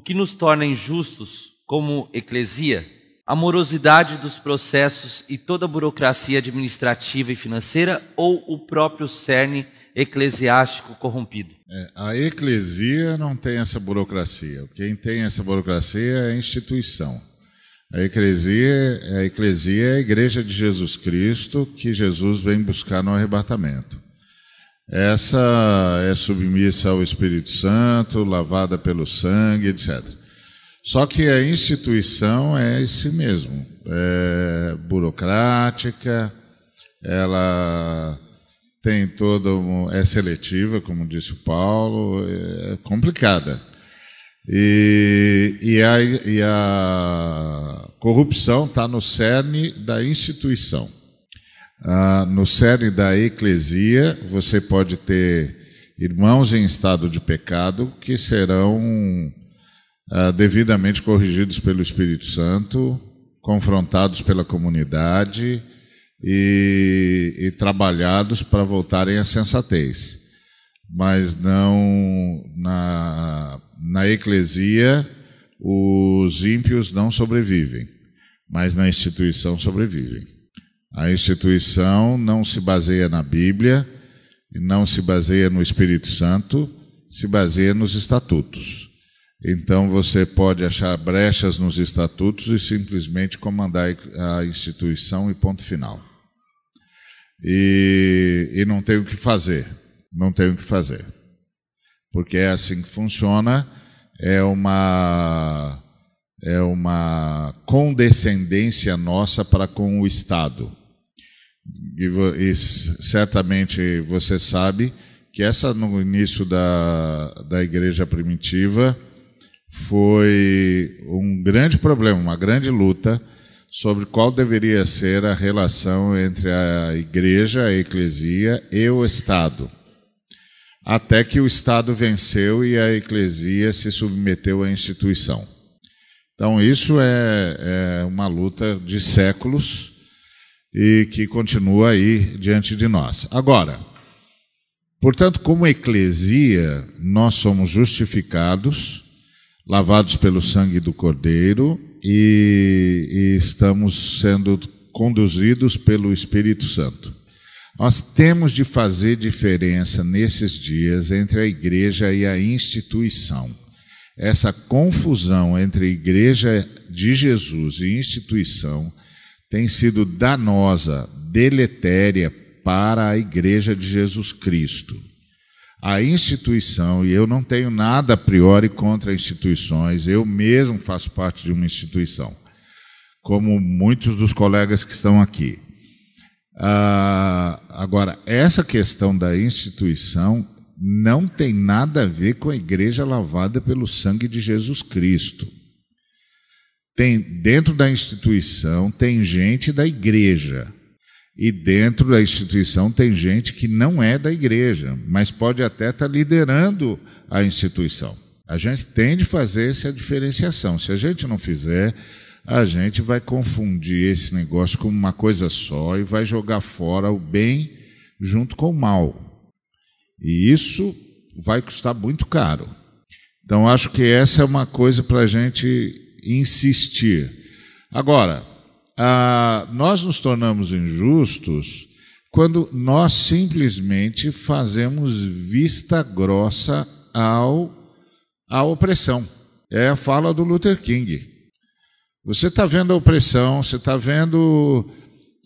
o que nos torna injustos como eclesia? A morosidade dos processos e toda a burocracia administrativa e financeira ou o próprio cerne eclesiástico corrompido? É, a eclesia não tem essa burocracia. Quem tem essa burocracia é a instituição. A eclesia, a eclesia é a igreja de Jesus Cristo que Jesus vem buscar no arrebatamento. Essa é submissa ao Espírito Santo, lavada pelo sangue, etc. Só que a instituição é esse mesmo, é burocrática, ela tem toda é seletiva, como disse o Paulo, é complicada. E, e, a, e a corrupção está no cerne da instituição. Ah, no cerne da eclesia, você pode ter irmãos em estado de pecado que serão ah, devidamente corrigidos pelo Espírito Santo, confrontados pela comunidade e, e trabalhados para voltarem à sensatez. Mas não na, na eclesia, os ímpios não sobrevivem, mas na instituição sobrevivem. A instituição não se baseia na Bíblia, não se baseia no Espírito Santo, se baseia nos estatutos. Então você pode achar brechas nos estatutos e simplesmente comandar a instituição e ponto final. E, e não tem o que fazer. Não tem o que fazer. Porque é assim que funciona, é uma, é uma condescendência nossa para com o Estado. E, e, certamente você sabe que essa no início da, da igreja primitiva foi um grande problema, uma grande luta sobre qual deveria ser a relação entre a igreja, a eclesia e o Estado. Até que o Estado venceu e a eclesia se submeteu à instituição. Então, isso é, é uma luta de séculos e que continua aí diante de nós. Agora, portanto, como eclesia, nós somos justificados, lavados pelo sangue do Cordeiro e, e estamos sendo conduzidos pelo Espírito Santo. Nós temos de fazer diferença nesses dias entre a igreja e a instituição. Essa confusão entre igreja de Jesus e instituição tem sido danosa, deletéria para a Igreja de Jesus Cristo. A instituição, e eu não tenho nada a priori contra instituições, eu mesmo faço parte de uma instituição, como muitos dos colegas que estão aqui. Ah, agora, essa questão da instituição não tem nada a ver com a igreja lavada pelo sangue de Jesus Cristo. Tem dentro da instituição tem gente da igreja. E dentro da instituição tem gente que não é da igreja, mas pode até estar tá liderando a instituição. A gente tem de fazer essa diferenciação. Se a gente não fizer, a gente vai confundir esse negócio como uma coisa só e vai jogar fora o bem junto com o mal. E isso vai custar muito caro. Então, acho que essa é uma coisa para a gente insistir. Agora, ah, nós nos tornamos injustos quando nós simplesmente fazemos vista grossa ao, à opressão. É a fala do Luther King. Você está vendo a opressão, você está vendo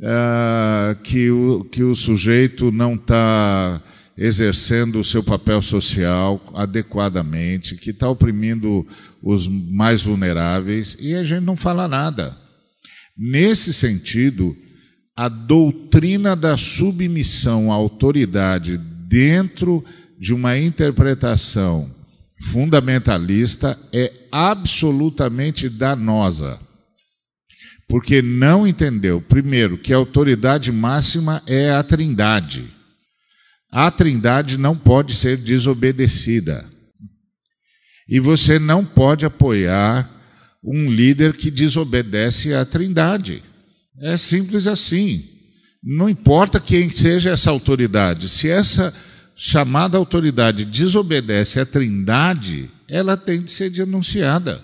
ah, que, o, que o sujeito não está exercendo o seu papel social adequadamente, que está oprimindo os mais vulneráveis, e a gente não fala nada. Nesse sentido, a doutrina da submissão à autoridade dentro de uma interpretação fundamentalista é absolutamente danosa. Porque não entendeu, primeiro, que a autoridade máxima é a Trindade. A Trindade não pode ser desobedecida. E você não pode apoiar um líder que desobedece à Trindade. É simples assim. Não importa quem seja essa autoridade, se essa chamada autoridade desobedece à Trindade, ela tem de ser denunciada.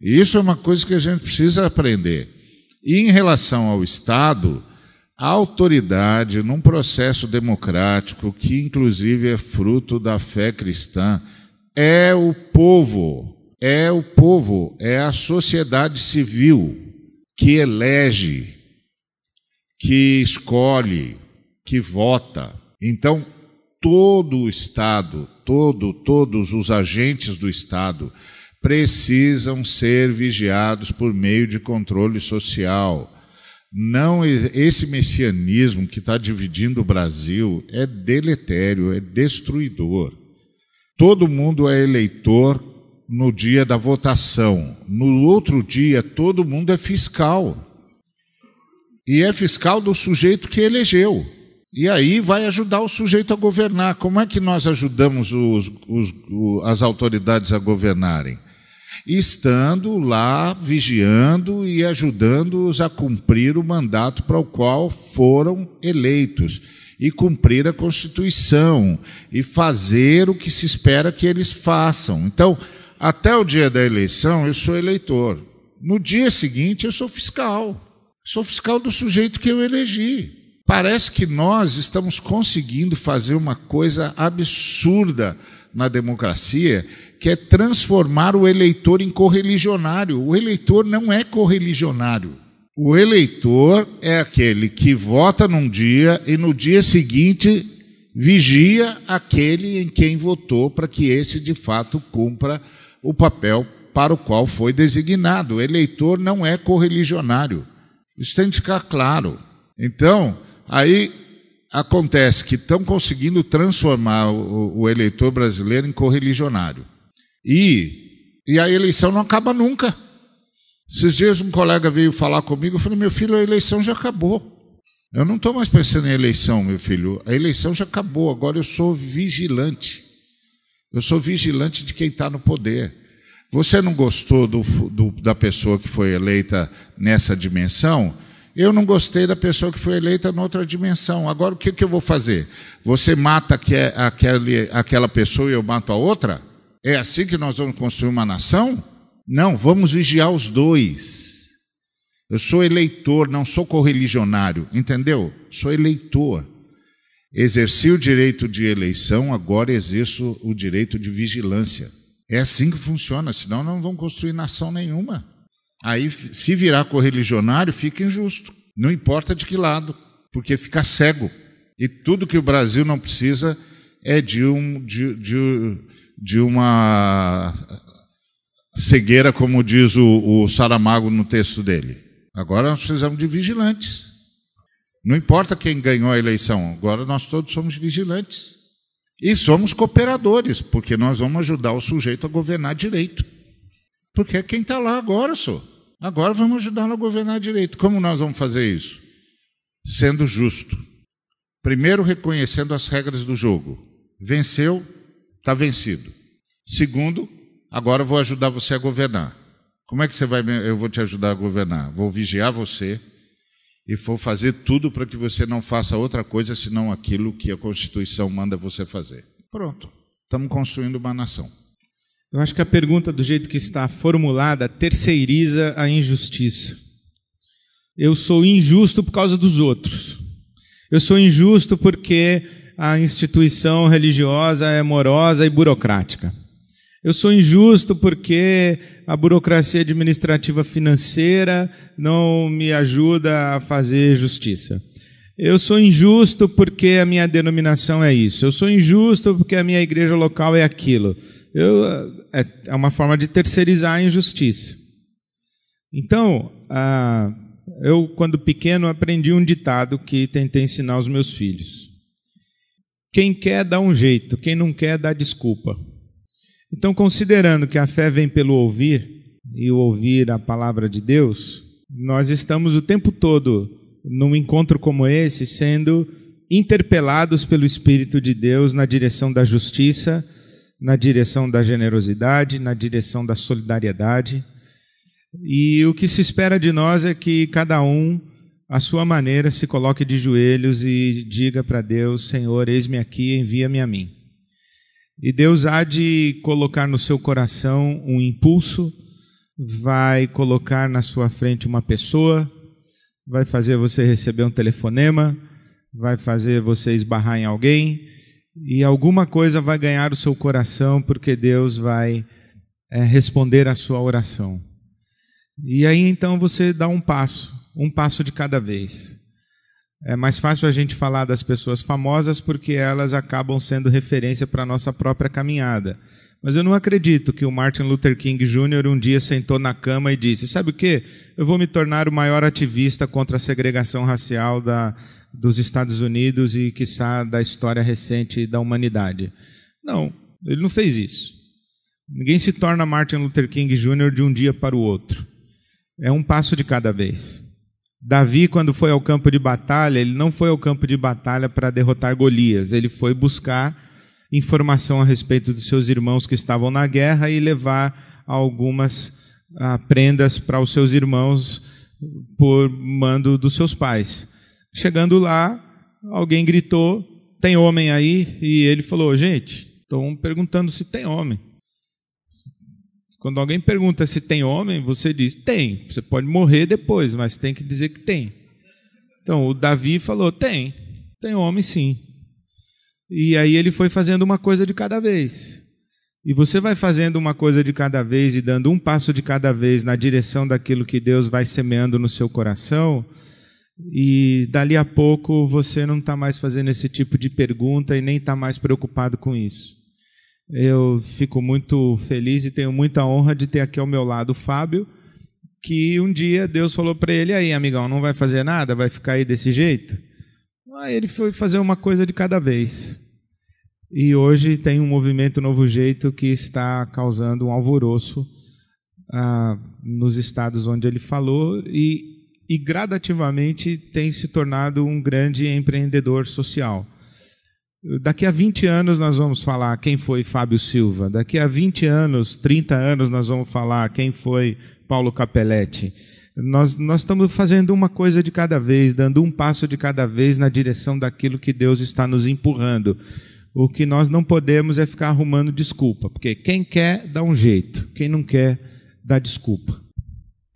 Isso é uma coisa que a gente precisa aprender. E em relação ao Estado, a autoridade, num processo democrático, que inclusive é fruto da fé cristã, é o povo, é o povo, é a sociedade civil que elege, que escolhe, que vota. Então, todo o Estado, todo, todos os agentes do Estado precisam ser vigiados por meio de controle social. Não esse messianismo que está dividindo o Brasil é deletério, é destruidor. Todo mundo é eleitor no dia da votação. No outro dia, todo mundo é fiscal. E é fiscal do sujeito que elegeu. E aí vai ajudar o sujeito a governar. Como é que nós ajudamos os, os, as autoridades a governarem? Estando lá vigiando e ajudando-os a cumprir o mandato para o qual foram eleitos e cumprir a Constituição e fazer o que se espera que eles façam. Então, até o dia da eleição, eu sou eleitor. No dia seguinte, eu sou fiscal. Sou fiscal do sujeito que eu elegi. Parece que nós estamos conseguindo fazer uma coisa absurda na democracia, que é transformar o eleitor em correligionário. O eleitor não é correligionário. O eleitor é aquele que vota num dia e no dia seguinte vigia aquele em quem votou para que esse de fato cumpra o papel para o qual foi designado. O eleitor não é correligionário. Isso tem de ficar claro. Então, aí acontece que estão conseguindo transformar o, o eleitor brasileiro em correligionário. E, e a eleição não acaba nunca. Esses dias um colega veio falar comigo, eu falei, meu filho, a eleição já acabou. Eu não estou mais pensando em eleição, meu filho. A eleição já acabou, agora eu sou vigilante. Eu sou vigilante de quem está no poder. Você não gostou do, do, da pessoa que foi eleita nessa dimensão? Eu não gostei da pessoa que foi eleita noutra dimensão. Agora o que, que eu vou fazer? Você mata aquele, aquela pessoa e eu mato a outra? É assim que nós vamos construir uma nação? Não, vamos vigiar os dois. Eu sou eleitor, não sou correligionário, entendeu? Sou eleitor. Exerci o direito de eleição, agora exerço o direito de vigilância. É assim que funciona, senão não vão construir nação nenhuma. Aí, se virar correligionário, fica injusto. Não importa de que lado, porque fica cego. E tudo que o Brasil não precisa é de, um, de, de, de uma cegueira, como diz o, o Saramago no texto dele. Agora nós precisamos de vigilantes. Não importa quem ganhou a eleição, agora nós todos somos vigilantes. E somos cooperadores, porque nós vamos ajudar o sujeito a governar direito. Porque é quem está lá agora, só. Agora vamos ajudá-lo a governar direito. Como nós vamos fazer isso? Sendo justo. Primeiro, reconhecendo as regras do jogo. Venceu, está vencido. Segundo, agora vou ajudar você a governar. Como é que você vai? Eu vou te ajudar a governar. Vou vigiar você e vou fazer tudo para que você não faça outra coisa senão aquilo que a Constituição manda você fazer. Pronto. Estamos construindo uma nação. Eu acho que a pergunta, do jeito que está formulada, terceiriza a injustiça. Eu sou injusto por causa dos outros. Eu sou injusto porque a instituição religiosa é morosa e burocrática. Eu sou injusto porque a burocracia administrativa financeira não me ajuda a fazer justiça. Eu sou injusto porque a minha denominação é isso. Eu sou injusto porque a minha igreja local é aquilo. Eu, é, é uma forma de terceirizar a injustiça. Então, ah, eu, quando pequeno, aprendi um ditado que tentei ensinar aos meus filhos. Quem quer dá um jeito, quem não quer dá desculpa. Então, considerando que a fé vem pelo ouvir, e o ouvir a palavra de Deus, nós estamos o tempo todo num encontro como esse sendo interpelados pelo Espírito de Deus na direção da justiça, na direção da generosidade, na direção da solidariedade. E o que se espera de nós é que cada um, à sua maneira, se coloque de joelhos e diga para Deus: Senhor, eis-me aqui, envia-me a mim. E Deus há de colocar no seu coração um impulso, vai colocar na sua frente uma pessoa, vai fazer você receber um telefonema, vai fazer você esbarrar em alguém, e alguma coisa vai ganhar o seu coração, porque Deus vai é, responder a sua oração. E aí então você dá um passo, um passo de cada vez. É mais fácil a gente falar das pessoas famosas porque elas acabam sendo referência para a nossa própria caminhada. Mas eu não acredito que o Martin Luther King Jr. um dia sentou na cama e disse: Sabe o que? Eu vou me tornar o maior ativista contra a segregação racial da, dos Estados Unidos e, quiçá, da história recente da humanidade. Não, ele não fez isso. Ninguém se torna Martin Luther King Jr. de um dia para o outro. É um passo de cada vez. Davi, quando foi ao campo de batalha, ele não foi ao campo de batalha para derrotar Golias, ele foi buscar informação a respeito dos seus irmãos que estavam na guerra e levar algumas ah, prendas para os seus irmãos por mando dos seus pais. Chegando lá, alguém gritou: Tem homem aí? E ele falou: Gente, estão perguntando se tem homem. Quando alguém pergunta se tem homem, você diz: tem. Você pode morrer depois, mas tem que dizer que tem. Então, o Davi falou: tem. Tem homem sim. E aí ele foi fazendo uma coisa de cada vez. E você vai fazendo uma coisa de cada vez e dando um passo de cada vez na direção daquilo que Deus vai semeando no seu coração. E dali a pouco você não está mais fazendo esse tipo de pergunta e nem está mais preocupado com isso. Eu fico muito feliz e tenho muita honra de ter aqui ao meu lado o Fábio, que um dia Deus falou para ele: aí, amigão, não vai fazer nada? Vai ficar aí desse jeito? Aí ele foi fazer uma coisa de cada vez. E hoje tem um movimento Novo Jeito que está causando um alvoroço ah, nos estados onde ele falou e, e gradativamente tem se tornado um grande empreendedor social. Daqui a 20 anos nós vamos falar quem foi Fábio Silva. Daqui a 20 anos, 30 anos, nós vamos falar quem foi Paulo Capelletti. Nós, nós estamos fazendo uma coisa de cada vez, dando um passo de cada vez na direção daquilo que Deus está nos empurrando. O que nós não podemos é ficar arrumando desculpa, porque quem quer dá um jeito, quem não quer dá desculpa.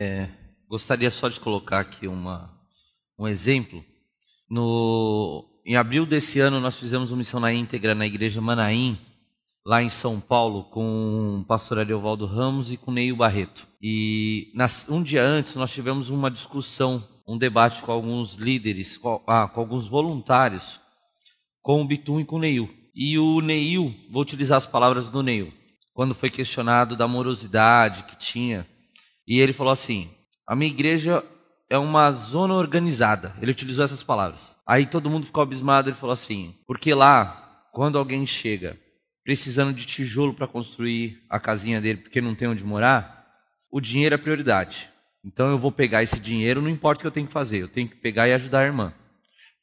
É, gostaria só de colocar aqui uma, um exemplo. No em abril desse ano, nós fizemos uma missão na íntegra na igreja Manaim, lá em São Paulo, com o pastor Ariovaldo Ramos e com o Neil Barreto. E um dia antes, nós tivemos uma discussão, um debate com alguns líderes, com, ah, com alguns voluntários, com o Bitum e com o Neil. E o Neil, vou utilizar as palavras do Neil, quando foi questionado da morosidade que tinha, e ele falou assim: a minha igreja é uma zona organizada. Ele utilizou essas palavras. Aí todo mundo ficou abismado. Ele falou assim: porque lá, quando alguém chega precisando de tijolo para construir a casinha dele porque não tem onde morar, o dinheiro é prioridade. Então eu vou pegar esse dinheiro, não importa o que eu tenho que fazer, eu tenho que pegar e ajudar a irmã.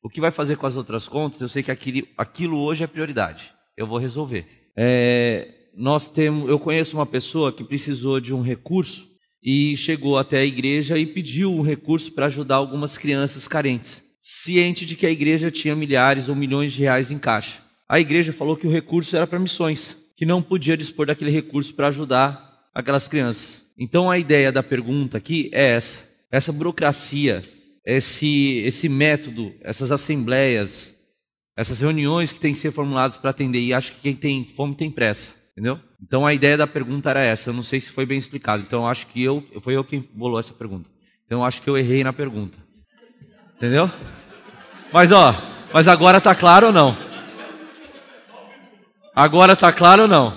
O que vai fazer com as outras contas, eu sei que aquilo, aquilo hoje é prioridade. Eu vou resolver. É, nós temos, eu conheço uma pessoa que precisou de um recurso e chegou até a igreja e pediu um recurso para ajudar algumas crianças carentes, ciente de que a igreja tinha milhares ou milhões de reais em caixa. A igreja falou que o recurso era para missões, que não podia dispor daquele recurso para ajudar aquelas crianças. Então a ideia da pergunta aqui é essa: essa burocracia, esse esse método, essas assembleias, essas reuniões que têm que ser formuladas para atender e acho que quem tem fome tem pressa. Entendeu? Então a ideia da pergunta era essa. Eu não sei se foi bem explicado. Então eu acho que eu foi eu quem bolou essa pergunta. Então eu acho que eu errei na pergunta. Entendeu? Mas ó, mas agora tá claro ou não? Agora tá claro ou não?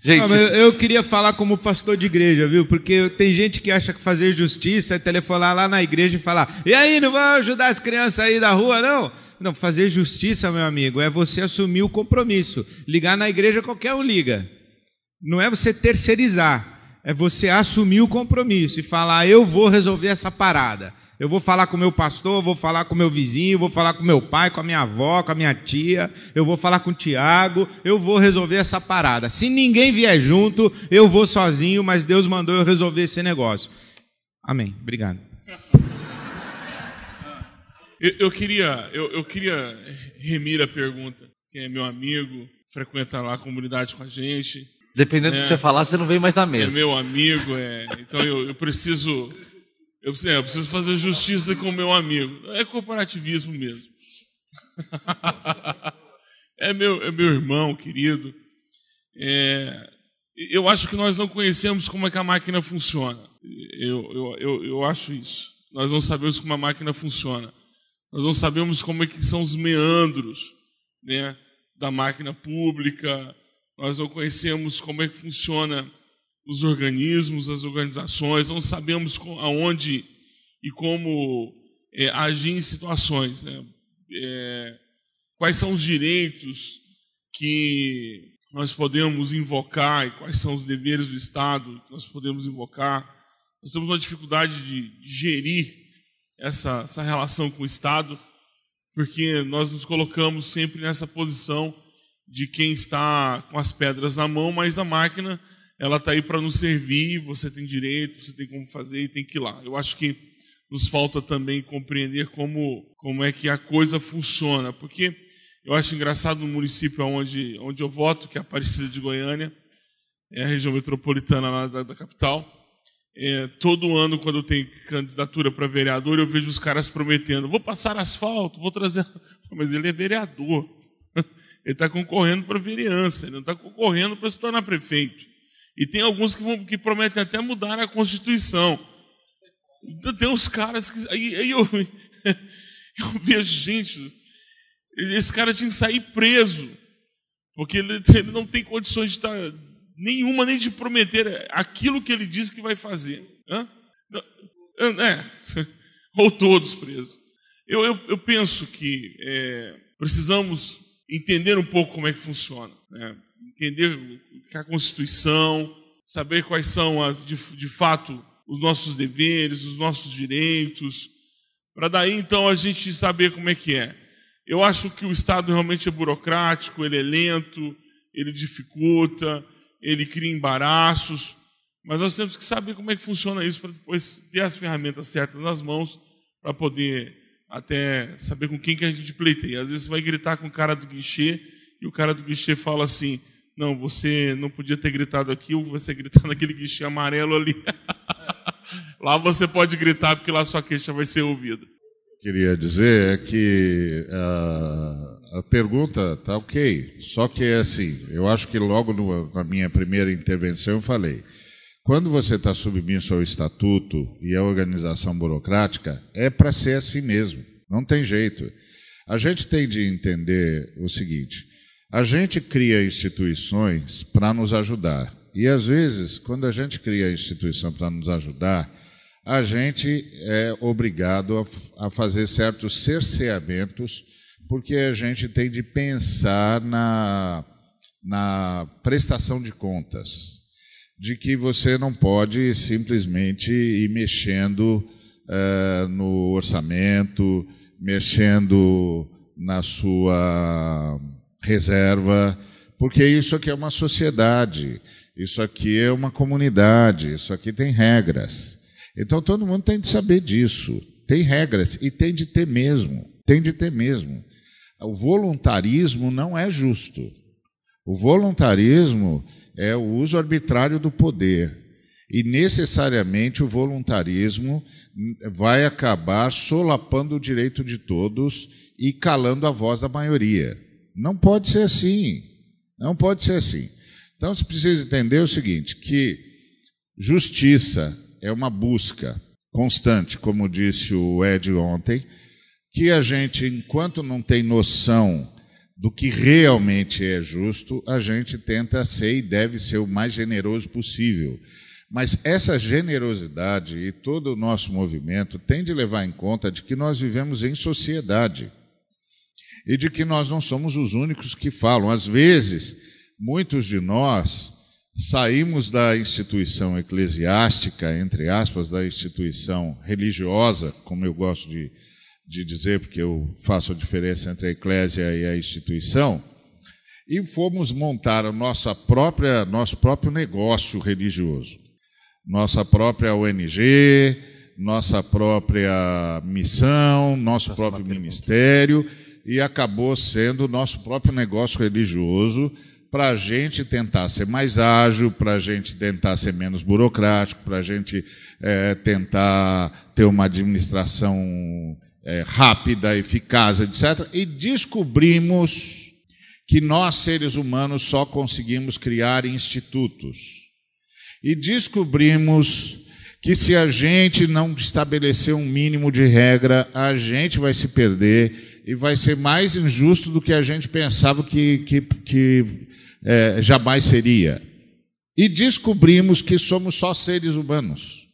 Gente, não, vocês... eu queria falar como pastor de igreja, viu? Porque tem gente que acha que fazer justiça é telefonar lá na igreja e falar: "E aí, não vão ajudar as crianças aí da rua, não?" Não, fazer justiça, meu amigo, é você assumir o compromisso. Ligar na igreja, qualquer um liga. Não é você terceirizar, é você assumir o compromisso e falar: eu vou resolver essa parada. Eu vou falar com o meu pastor, vou falar com o meu vizinho, vou falar com meu pai, com a minha avó, com a minha tia, eu vou falar com o Tiago, eu vou resolver essa parada. Se ninguém vier junto, eu vou sozinho, mas Deus mandou eu resolver esse negócio. Amém. Obrigado. Eu, eu queria, eu, eu, queria remir a pergunta. Quem é meu amigo, frequenta lá a comunidade com a gente. Dependendo é, do que você falar, você não vem mais na mesa. É meu amigo, é, então eu, eu preciso eu, é, eu preciso fazer justiça com o meu amigo. É corporativismo mesmo. é, meu, é meu irmão querido. É, eu acho que nós não conhecemos como é que a máquina funciona. Eu, eu, eu, eu acho isso. Nós não sabemos como a máquina funciona. Nós não sabemos como é que são os meandros né, da máquina pública. Nós não conhecemos como é que funciona os organismos, as organizações. Não sabemos aonde e como é, agir em situações. Né? É, quais são os direitos que nós podemos invocar e quais são os deveres do Estado que nós podemos invocar. Nós temos uma dificuldade de gerir essa, essa relação com o Estado, porque nós nos colocamos sempre nessa posição de quem está com as pedras na mão, mas a máquina ela está aí para nos servir, você tem direito, você tem como fazer e tem que ir lá. Eu acho que nos falta também compreender como, como é que a coisa funciona, porque eu acho engraçado no município onde, onde eu voto, que é a Aparecida de Goiânia, é a região metropolitana lá da, da capital. É, todo ano, quando tem candidatura para vereador, eu vejo os caras prometendo: vou passar asfalto, vou trazer. Mas ele é vereador. Ele está concorrendo para vereança, ele não está concorrendo para se tornar prefeito. E tem alguns que, vão, que prometem até mudar a Constituição. Então, tem uns caras que. Aí, aí eu, eu vejo gente esse cara tinha que sair preso, porque ele, ele não tem condições de estar nenhuma nem de prometer aquilo que ele diz que vai fazer. Hã? É, ou todos presos. Eu, eu, eu penso que é, precisamos entender um pouco como é que funciona, né? entender que a Constituição, saber quais são as, de, de fato os nossos deveres, os nossos direitos, para daí então a gente saber como é que é. Eu acho que o Estado realmente é burocrático, ele é lento, ele dificulta, ele cria embaraços, mas nós temos que saber como é que funciona isso para depois ter as ferramentas certas nas mãos para poder até saber com quem que a gente pleiteia. Às vezes você vai gritar com o cara do guichê e o cara do guichê fala assim: não, você não podia ter gritado aqui, ou você gritar naquele guichê amarelo ali. lá você pode gritar porque lá sua queixa vai ser ouvida queria dizer é que ah, a pergunta está ok, só que é assim, eu acho que logo no, na minha primeira intervenção eu falei, quando você está submisso ao estatuto e à organização burocrática, é para ser assim mesmo, não tem jeito. A gente tem de entender o seguinte: a gente cria instituições para nos ajudar. E às vezes, quando a gente cria a instituição para nos ajudar, a gente é obrigado a, a fazer certos cerceamentos, porque a gente tem de pensar na, na prestação de contas, de que você não pode simplesmente ir mexendo é, no orçamento, mexendo na sua reserva, porque isso aqui é uma sociedade, isso aqui é uma comunidade, isso aqui tem regras. Então todo mundo tem de saber disso. Tem regras e tem de ter mesmo. Tem de ter mesmo. O voluntarismo não é justo. O voluntarismo é o uso arbitrário do poder. E necessariamente o voluntarismo vai acabar solapando o direito de todos e calando a voz da maioria. Não pode ser assim. Não pode ser assim. Então você precisa entender o seguinte: que justiça, é uma busca constante, como disse o Ed ontem, que a gente, enquanto não tem noção do que realmente é justo, a gente tenta ser e deve ser o mais generoso possível. Mas essa generosidade e todo o nosso movimento tem de levar em conta de que nós vivemos em sociedade e de que nós não somos os únicos que falam. Às vezes, muitos de nós saímos da instituição eclesiástica, entre aspas, da instituição religiosa, como eu gosto de, de dizer, porque eu faço a diferença entre a eclésia e a instituição, e fomos montar a nossa própria, nosso próprio negócio religioso, nossa própria ONG, nossa própria missão, nosso próprio ministério, e acabou sendo o nosso próprio negócio religioso para a gente tentar ser mais ágil, para a gente tentar ser menos burocrático, para a gente é, tentar ter uma administração é, rápida, eficaz, etc. E descobrimos que nós, seres humanos, só conseguimos criar institutos. E descobrimos que se a gente não estabelecer um mínimo de regra, a gente vai se perder e vai ser mais injusto do que a gente pensava que, que, que é, jamais seria. E descobrimos que somos só seres humanos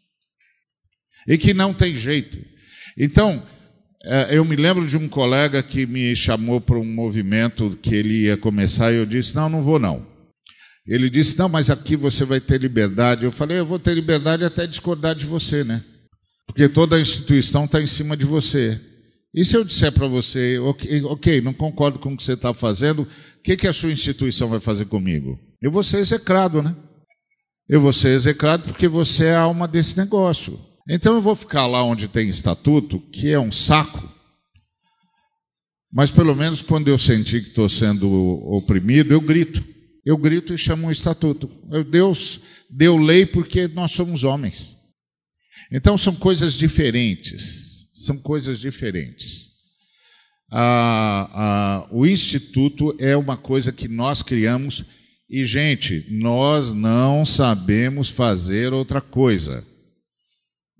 e que não tem jeito. Então, eu me lembro de um colega que me chamou para um movimento que ele ia começar e eu disse: Não, não vou não. Ele disse: Não, mas aqui você vai ter liberdade. Eu falei: Eu vou ter liberdade até discordar de você, né? Porque toda a instituição está em cima de você. E se eu disser para você, okay, ok, não concordo com o que você está fazendo, o que, que a sua instituição vai fazer comigo? Eu vou ser execrado, né? Eu vou ser execrado porque você é a alma desse negócio. Então eu vou ficar lá onde tem estatuto, que é um saco. Mas pelo menos quando eu sentir que estou sendo oprimido, eu grito. Eu grito e chamo um estatuto. Deus deu lei porque nós somos homens. Então são coisas diferentes são coisas diferentes. Ah, ah, o instituto é uma coisa que nós criamos e, gente, nós não sabemos fazer outra coisa.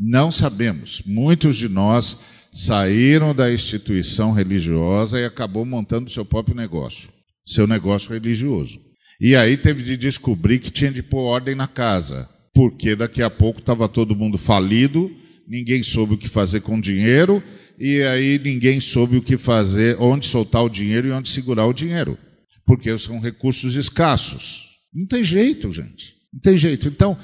Não sabemos. Muitos de nós saíram da instituição religiosa e acabou montando seu próprio negócio, seu negócio religioso. E aí teve de descobrir que tinha de pôr ordem na casa, porque daqui a pouco estava todo mundo falido ninguém soube o que fazer com o dinheiro, e aí ninguém soube o que fazer, onde soltar o dinheiro e onde segurar o dinheiro, porque são recursos escassos. Não tem jeito, gente. Não tem jeito. Então,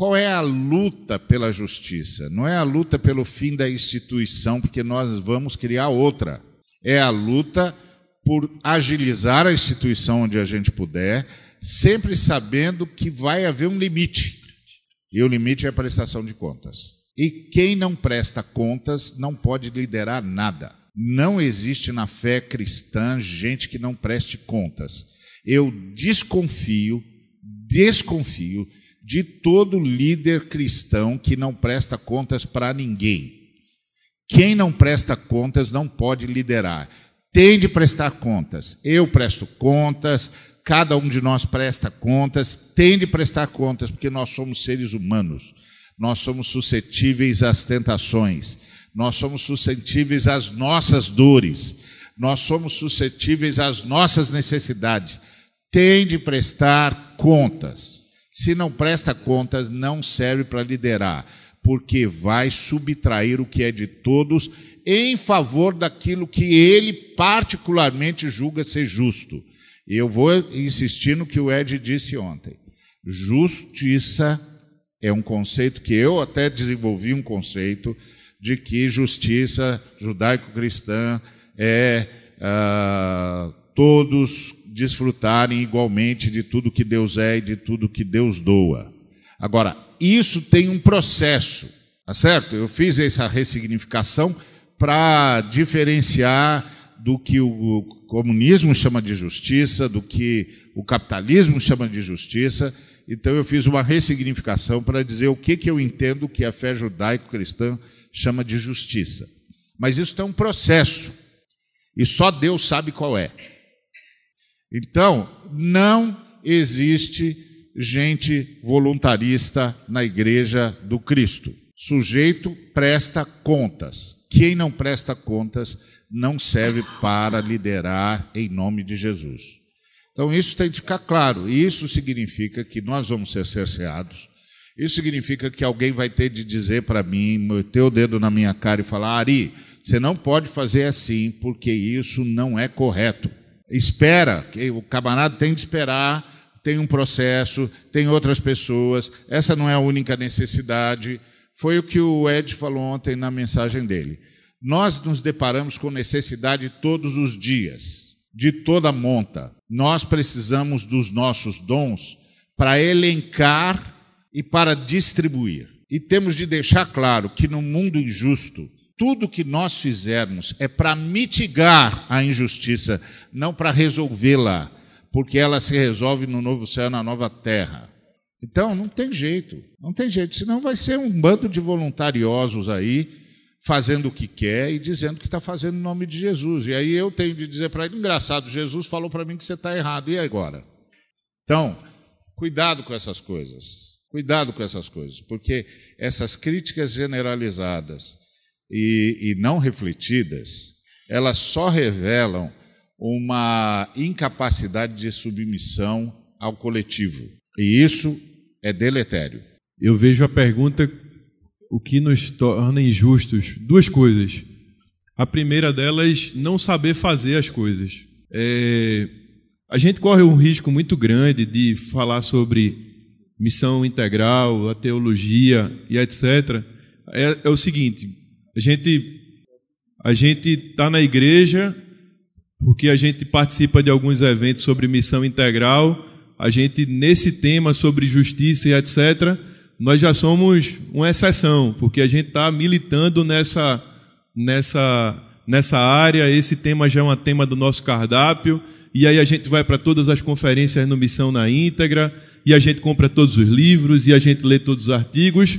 qual é a luta pela justiça? Não é a luta pelo fim da instituição, porque nós vamos criar outra. É a luta por agilizar a instituição onde a gente puder, sempre sabendo que vai haver um limite. E o limite é a prestação de contas. E quem não presta contas não pode liderar nada. Não existe na fé cristã gente que não preste contas. Eu desconfio, desconfio de todo líder cristão que não presta contas para ninguém. Quem não presta contas não pode liderar. Tem de prestar contas. Eu presto contas, cada um de nós presta contas, tem de prestar contas, porque nós somos seres humanos nós somos suscetíveis às tentações, nós somos suscetíveis às nossas dores, nós somos suscetíveis às nossas necessidades. Tem de prestar contas. Se não presta contas, não serve para liderar, porque vai subtrair o que é de todos em favor daquilo que ele particularmente julga ser justo. E eu vou insistir no que o Ed disse ontem. Justiça é um conceito que eu até desenvolvi um conceito de que justiça judaico-cristã é ah, todos desfrutarem igualmente de tudo que Deus é e de tudo que Deus doa. Agora, isso tem um processo, tá certo? Eu fiz essa ressignificação para diferenciar do que o comunismo chama de justiça, do que o capitalismo chama de justiça então eu fiz uma ressignificação para dizer o que, que eu entendo que a fé judaico-cristã chama de justiça. Mas isso tem um processo, e só Deus sabe qual é. Então, não existe gente voluntarista na igreja do Cristo. Sujeito presta contas. Quem não presta contas não serve para liderar em nome de Jesus. Então isso tem de ficar claro. Isso significa que nós vamos ser cerceados. Isso significa que alguém vai ter de dizer para mim, meter o dedo na minha cara e falar: Ari, você não pode fazer assim, porque isso não é correto. Espera, o camarada tem de esperar, tem um processo, tem outras pessoas, essa não é a única necessidade. Foi o que o Ed falou ontem na mensagem dele. Nós nos deparamos com necessidade todos os dias de toda monta. Nós precisamos dos nossos dons para elencar e para distribuir. E temos de deixar claro que no mundo injusto, tudo que nós fizermos é para mitigar a injustiça, não para resolvê-la, porque ela se resolve no novo céu na nova terra. Então, não tem jeito, não tem jeito, senão vai ser um bando de voluntariosos aí, fazendo o que quer e dizendo que está fazendo em nome de Jesus. E aí eu tenho de dizer para ele: engraçado, Jesus falou para mim que você está errado, e agora? Então, cuidado com essas coisas, cuidado com essas coisas, porque essas críticas generalizadas e, e não refletidas, elas só revelam uma incapacidade de submissão ao coletivo. E isso é deletério. Eu vejo a pergunta o que nos torna injustos. Duas coisas. A primeira delas, não saber fazer as coisas. É, a gente corre um risco muito grande de falar sobre missão integral, a teologia e etc. É, é o seguinte: a gente a gente está na igreja porque a gente participa de alguns eventos sobre missão integral. A gente nesse tema sobre justiça e etc. Nós já somos uma exceção porque a gente está militando nessa nessa nessa área. Esse tema já é um tema do nosso cardápio. E aí a gente vai para todas as conferências no Missão na íntegra, e a gente compra todos os livros, e a gente lê todos os artigos,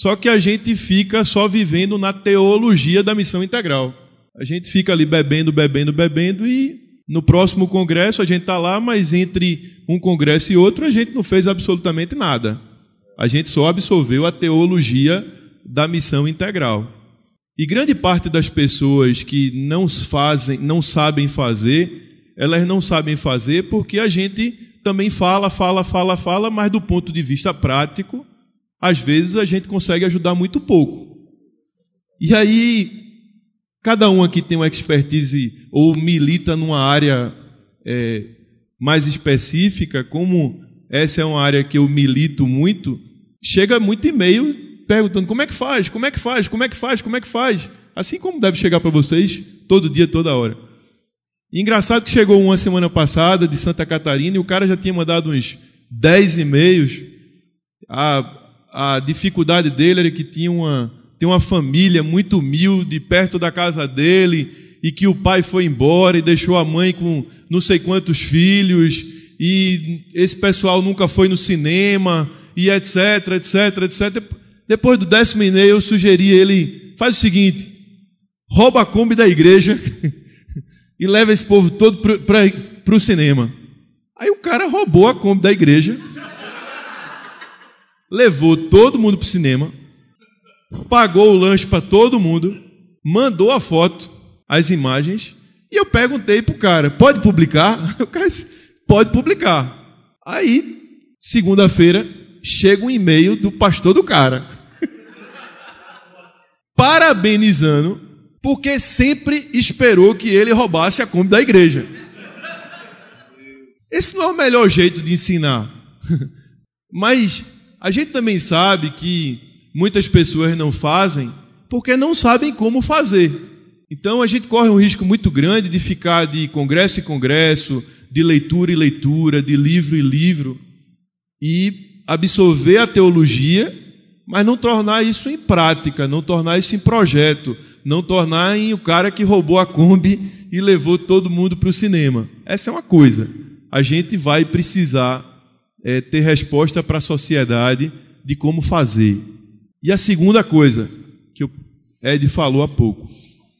só que a gente fica só vivendo na teologia da missão integral. A gente fica ali bebendo, bebendo, bebendo e no próximo congresso a gente está lá, mas entre um congresso e outro a gente não fez absolutamente nada. A gente só absorveu a teologia da missão integral. E grande parte das pessoas que não fazem, não sabem fazer, elas não sabem fazer porque a gente também fala, fala, fala, fala, mas do ponto de vista prático, às vezes a gente consegue ajudar muito pouco. E aí, cada um aqui tem uma expertise ou milita numa área é, mais específica, como essa é uma área que eu milito muito, chega muito e-mail perguntando como é que faz, como é que faz, como é que faz, como é que faz. Assim como deve chegar para vocês, todo dia, toda hora. E engraçado que chegou uma semana passada de Santa Catarina e o cara já tinha mandado uns 10 e-mails. Ah, a dificuldade dele era que tinha uma, tem uma família muito humilde perto da casa dele e que o pai foi embora e deixou a mãe com não sei quantos filhos e esse pessoal nunca foi no cinema e etc, etc, etc. Depois do décimo e-mail eu sugeri ele, faz o seguinte, rouba a Kombi da igreja e leva esse povo todo para o cinema. Aí o cara roubou a Kombi da igreja levou todo mundo para o cinema, pagou o lanche para todo mundo, mandou a foto, as imagens, e eu perguntei para o cara: pode publicar? O cara disse: pode publicar. Aí, segunda-feira, chega um e-mail do pastor do cara, parabenizando, porque sempre esperou que ele roubasse a Kombi da igreja. Esse não é o melhor jeito de ensinar. Mas a gente também sabe que muitas pessoas não fazem porque não sabem como fazer. Então a gente corre um risco muito grande de ficar de congresso em congresso, de leitura em leitura, de livro em livro, e absorver a teologia, mas não tornar isso em prática, não tornar isso em projeto, não tornar em o cara que roubou a Kombi e levou todo mundo para o cinema. Essa é uma coisa. A gente vai precisar é, ter resposta para a sociedade de como fazer. E a segunda coisa que o Ed falou há pouco,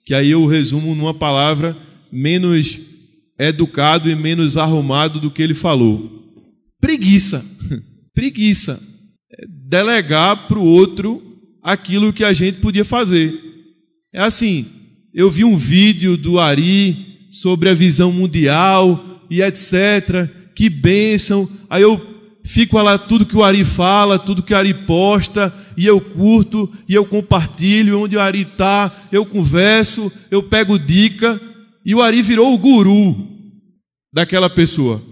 que aí eu resumo numa palavra menos educado e menos arrumado do que ele falou: preguiça. preguiça. É delegar para o outro aquilo que a gente podia fazer. É assim, eu vi um vídeo do Ari sobre a visão mundial e etc. Que bênção. Aí eu fico lá tudo que o Ari fala, tudo que o Ari posta, e eu curto, e eu compartilho, onde o Ari está, eu converso, eu pego dica, e o Ari virou o guru daquela pessoa.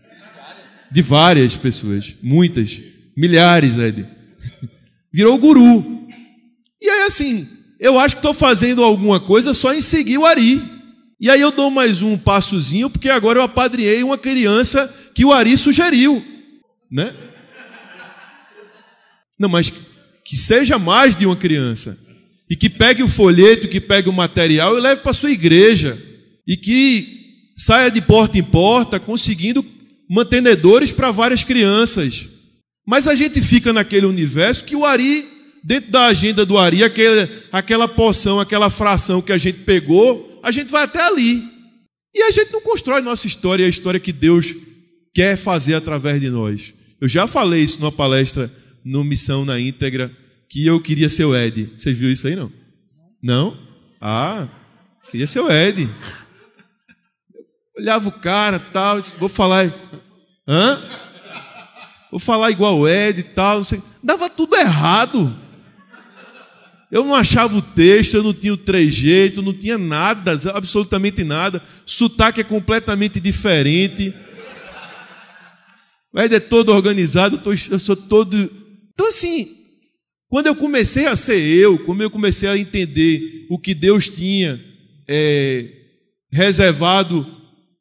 De várias pessoas, muitas, milhares, Ed. Virou o guru. E aí assim, eu acho que estou fazendo alguma coisa só em seguir o Ari. E aí eu dou mais um passozinho, porque agora eu apadriei uma criança que o Ari sugeriu né? Não, mas que seja mais de uma criança. e que pegue o folheto, que pegue o material e leve para sua igreja e que saia de porta em porta conseguindo mantenedores para várias crianças. Mas a gente fica naquele universo que o Ari, dentro da agenda do Ari, aquela, aquela porção, aquela fração que a gente pegou, a gente vai até ali. E a gente não constrói nossa história, a história que Deus quer fazer através de nós. Eu já falei isso numa palestra no Missão na Íntegra, que eu queria ser o Ed. Vocês viram isso aí, não? Não? Ah, queria ser o Ed. Olhava o cara tal, vou falar. Hã? Vou falar igual o Ed e tal. Não sei. Dava tudo errado. Eu não achava o texto, eu não tinha o trejeito, não tinha nada, absolutamente nada. Sotaque é completamente diferente. Ed é todo organizado, eu sou todo. Então, assim, quando eu comecei a ser eu, quando eu comecei a entender o que Deus tinha é, reservado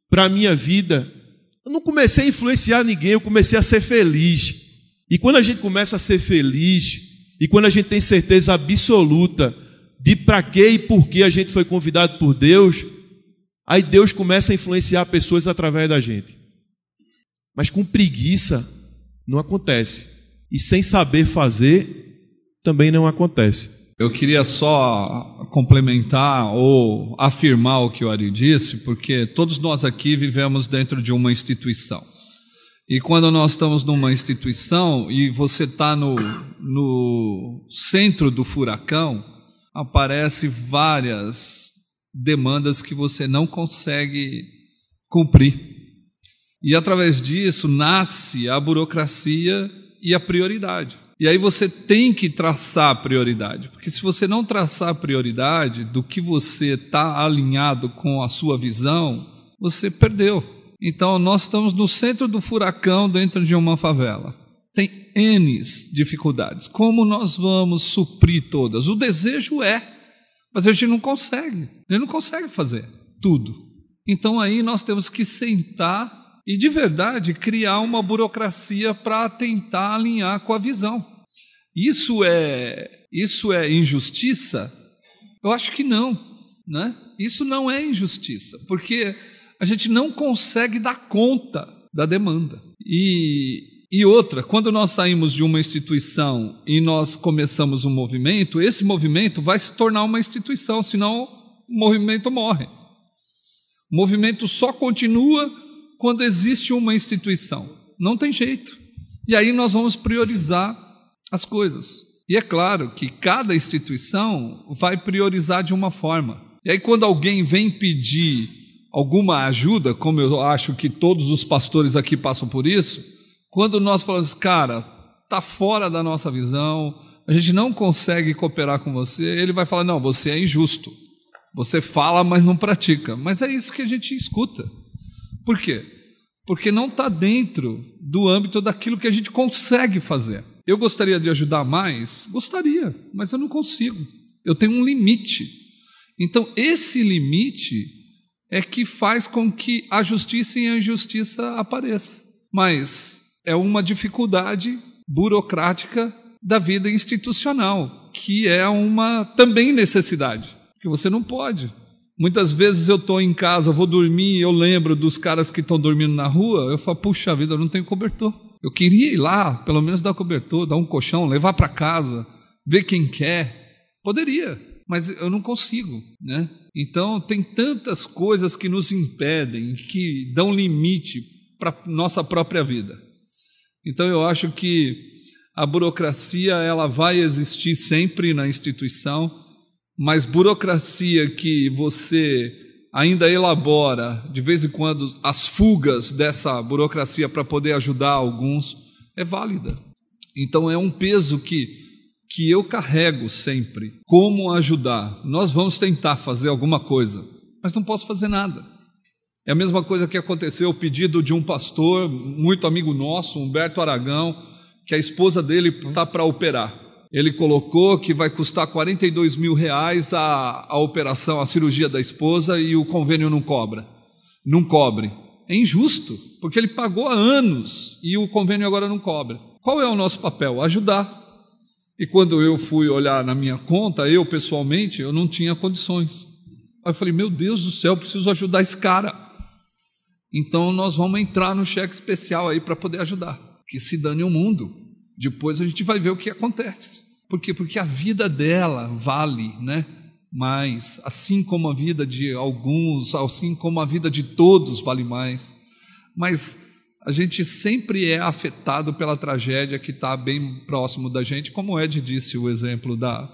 para a minha vida, eu não comecei a influenciar ninguém, eu comecei a ser feliz. E quando a gente começa a ser feliz, e quando a gente tem certeza absoluta de para que e por que a gente foi convidado por Deus, aí Deus começa a influenciar pessoas através da gente. Mas com preguiça não acontece. E sem saber fazer também não acontece. Eu queria só complementar ou afirmar o que o Ari disse, porque todos nós aqui vivemos dentro de uma instituição. E quando nós estamos numa instituição e você está no, no centro do furacão, aparecem várias demandas que você não consegue cumprir. E através disso nasce a burocracia e a prioridade. E aí você tem que traçar a prioridade, porque se você não traçar a prioridade do que você está alinhado com a sua visão, você perdeu. Então nós estamos no centro do furacão dentro de uma favela. Tem N dificuldades. Como nós vamos suprir todas? O desejo é, mas a gente não consegue. A gente não consegue fazer tudo. Então aí nós temos que sentar e de verdade criar uma burocracia para tentar alinhar com a visão. Isso é isso é injustiça? Eu acho que não, né? Isso não é injustiça, porque a gente não consegue dar conta da demanda. E e outra, quando nós saímos de uma instituição e nós começamos um movimento, esse movimento vai se tornar uma instituição, senão o movimento morre. O movimento só continua quando existe uma instituição. Não tem jeito. E aí nós vamos priorizar as coisas. E é claro que cada instituição vai priorizar de uma forma. E aí, quando alguém vem pedir alguma ajuda, como eu acho que todos os pastores aqui passam por isso, quando nós falamos, cara, está fora da nossa visão, a gente não consegue cooperar com você, ele vai falar: não, você é injusto. Você fala, mas não pratica. Mas é isso que a gente escuta. Por quê? Porque não está dentro do âmbito daquilo que a gente consegue fazer. Eu gostaria de ajudar mais? Gostaria, mas eu não consigo. Eu tenho um limite. Então, esse limite é que faz com que a justiça e a injustiça apareçam. Mas é uma dificuldade burocrática da vida institucional, que é uma também necessidade, que você não pode Muitas vezes eu estou em casa, vou dormir, eu lembro dos caras que estão dormindo na rua, eu falo, puxa vida, eu não tenho cobertor. Eu queria ir lá, pelo menos dar cobertor, dar um colchão, levar para casa, ver quem quer. Poderia, mas eu não consigo, né? Então tem tantas coisas que nos impedem, que dão limite para nossa própria vida. Então eu acho que a burocracia ela vai existir sempre na instituição mas burocracia que você ainda elabora de vez em quando as fugas dessa burocracia para poder ajudar alguns é válida. Então é um peso que que eu carrego sempre. Como ajudar? Nós vamos tentar fazer alguma coisa, mas não posso fazer nada. É a mesma coisa que aconteceu o pedido de um pastor muito amigo nosso, Humberto Aragão, que a esposa dele está para operar ele colocou que vai custar 42 mil reais a, a operação, a cirurgia da esposa e o convênio não cobra. Não cobre. É injusto, porque ele pagou há anos e o convênio agora não cobra. Qual é o nosso papel? Ajudar. E quando eu fui olhar na minha conta, eu pessoalmente, eu não tinha condições. Aí eu falei, meu Deus do céu, preciso ajudar esse cara. Então nós vamos entrar no cheque especial aí para poder ajudar. Que se dane o mundo. Depois a gente vai ver o que acontece. Por quê? Porque a vida dela vale, né? mais, assim como a vida de alguns, assim como a vida de todos vale mais. Mas a gente sempre é afetado pela tragédia que está bem próximo da gente, como Ed disse o exemplo da,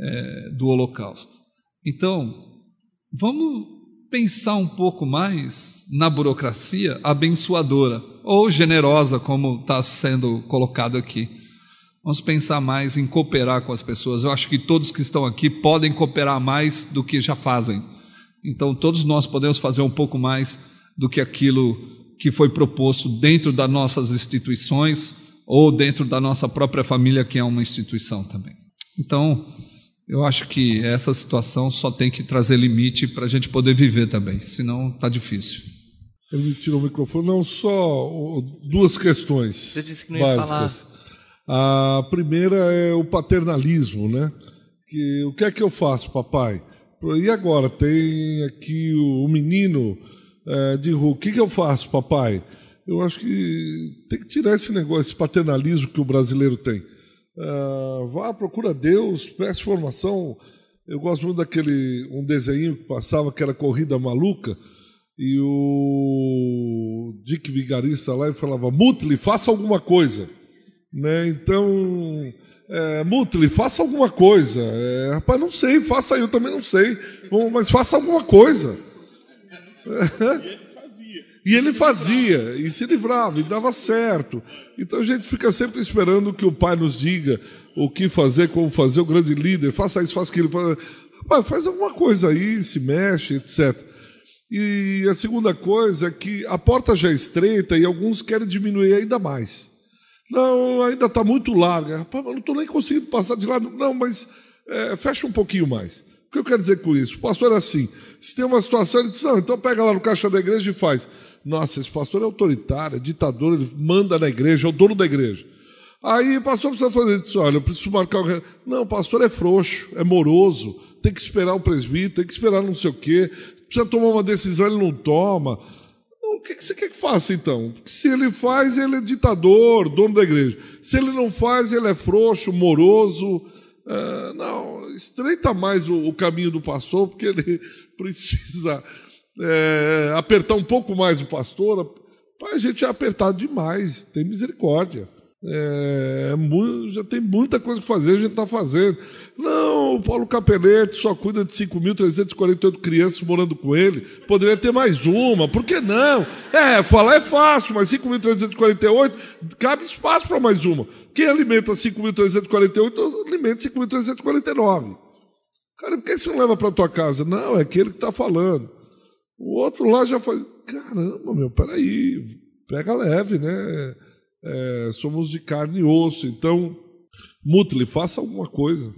é, do Holocausto. Então, vamos pensar um pouco mais na burocracia abençoadora ou generosa, como está sendo colocado aqui. Vamos pensar mais em cooperar com as pessoas. Eu acho que todos que estão aqui podem cooperar mais do que já fazem. Então, todos nós podemos fazer um pouco mais do que aquilo que foi proposto dentro das nossas instituições ou dentro da nossa própria família, que é uma instituição também. Então, eu acho que essa situação só tem que trazer limite para a gente poder viver também, senão está difícil. Ele me tirou o microfone, não só duas questões. Você disse que não ia básicas. falar. A primeira é o paternalismo, né? Que, o que é que eu faço, papai? E agora? Tem aqui o, menino é, de rua. O que, que eu faço, papai? Eu acho que tem que tirar esse negócio, esse paternalismo que o brasileiro tem. É, vá, procura Deus, peça formação. Eu gosto muito daquele um desenho que passava que era Corrida Maluca e o Dick Vigarista lá e falava Mutli, faça alguma coisa. Né? Então, é, Mutli, faça alguma coisa. É, rapaz, não sei, faça aí, eu também não sei. Mas faça alguma coisa. E ele fazia. E ele fazia, e se livrava, e dava certo. Então a gente fica sempre esperando que o pai nos diga o que fazer, como fazer, o grande líder, faça isso, faça aquilo. Faz, Rapaz, faz alguma coisa aí, se mexe, etc. E a segunda coisa é que a porta já é estreita e alguns querem diminuir ainda mais. Não, ainda está muito larga. Eu não estou nem conseguindo passar de lado. Não, mas é, fecha um pouquinho mais. O que eu quero dizer com isso? O pastor é assim: se tem uma situação, ele diz, não, então pega lá no caixa da igreja e faz. Nossa, esse pastor é autoritário, é ditador, ele manda na igreja, é o dono da igreja. Aí o pastor precisa fazer isso, olha, eu preciso marcar o. Não, o pastor é frouxo, é moroso, tem que esperar o presbítero, tem que esperar não sei o quê, precisa tomar uma decisão, ele não toma. o que você quer que faça então? Porque se ele faz, ele é ditador, dono da igreja. Se ele não faz, ele é frouxo, moroso, é, não, estreita mais o, o, caminho do pastor, porque ele precisa é, apertar um pouco mais o pastor. A gente é apertado demais, tem misericórdia. É, já tem muita coisa que fazer, a gente está fazendo. Não, o Paulo Capelete só cuida de 5.348 crianças morando com ele. Poderia ter mais uma, por que não? É, falar é fácil, mas 5.348 cabe espaço para mais uma. Quem alimenta 5.348 alimenta 5.349. Cara, por que você não leva para tua casa? Não, é aquele que está falando. O outro lá já faz. Caramba, meu, peraí, pega leve, né? É, somos de carne e osso, então, Mutli, faça alguma coisa.